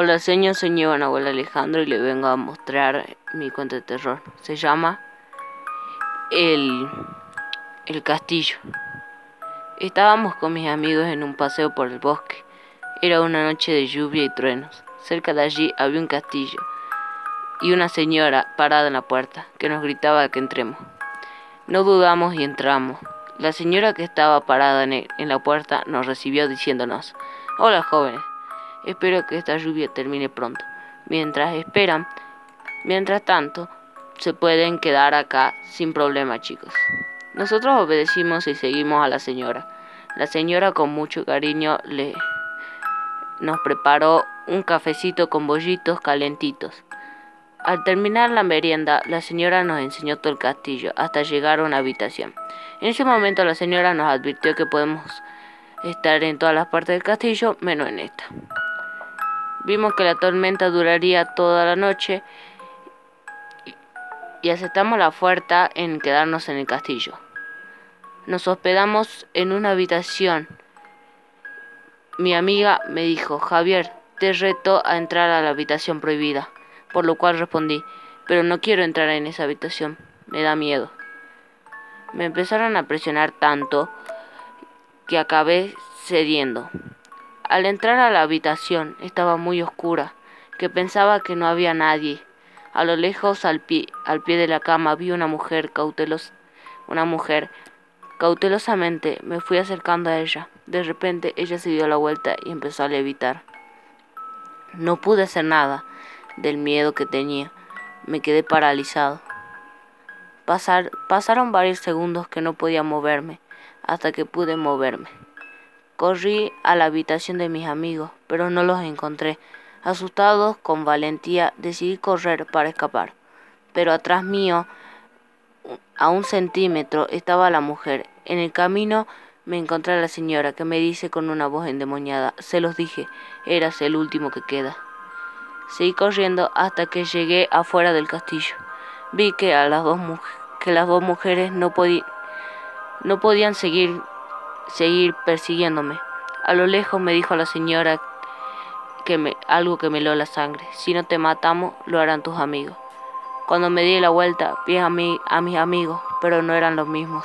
Hola, señor, señor abuelo Alejandro y le vengo a mostrar mi cuento de terror. Se llama El, el Castillo. Estábamos con mis amigos en un paseo por el bosque. Era una noche de lluvia y truenos. Cerca de allí había un castillo y una señora parada en la puerta que nos gritaba que entremos. No dudamos y entramos. La señora que estaba parada en, en la puerta nos recibió diciéndonos, Hola jóvenes, Espero que esta lluvia termine pronto. Mientras esperan, mientras tanto, se pueden quedar acá sin problema, chicos. Nosotros obedecimos y seguimos a la señora. La señora con mucho cariño le nos preparó un cafecito con bollitos calentitos. Al terminar la merienda, la señora nos enseñó todo el castillo hasta llegar a una habitación. En ese momento la señora nos advirtió que podemos estar en todas las partes del castillo menos en esta. Vimos que la tormenta duraría toda la noche y aceptamos la oferta en quedarnos en el castillo. Nos hospedamos en una habitación. Mi amiga me dijo, Javier, te reto a entrar a la habitación prohibida, por lo cual respondí, pero no quiero entrar en esa habitación, me da miedo. Me empezaron a presionar tanto que acabé cediendo. Al entrar a la habitación estaba muy oscura, que pensaba que no había nadie. A lo lejos, al pie, al pie de la cama, vi una mujer cautelos, una mujer. Cautelosamente me fui acercando a ella. De repente ella se dio la vuelta y empezó a levitar. No pude hacer nada del miedo que tenía. Me quedé paralizado. Pasar, pasaron varios segundos que no podía moverme, hasta que pude moverme. Corrí a la habitación de mis amigos, pero no los encontré. Asustados, con valentía, decidí correr para escapar. Pero atrás mío, a un centímetro, estaba la mujer. En el camino me encontré a la señora, que me dice con una voz endemoniada, se los dije, eras el último que queda. Seguí corriendo hasta que llegué afuera del castillo. Vi que, a las, dos que las dos mujeres no, no podían seguir seguir persiguiéndome. A lo lejos me dijo la señora que me, algo que me heló la sangre. Si no te matamos, lo harán tus amigos. Cuando me di la vuelta, vi a, mí, a mis amigos, pero no eran los mismos.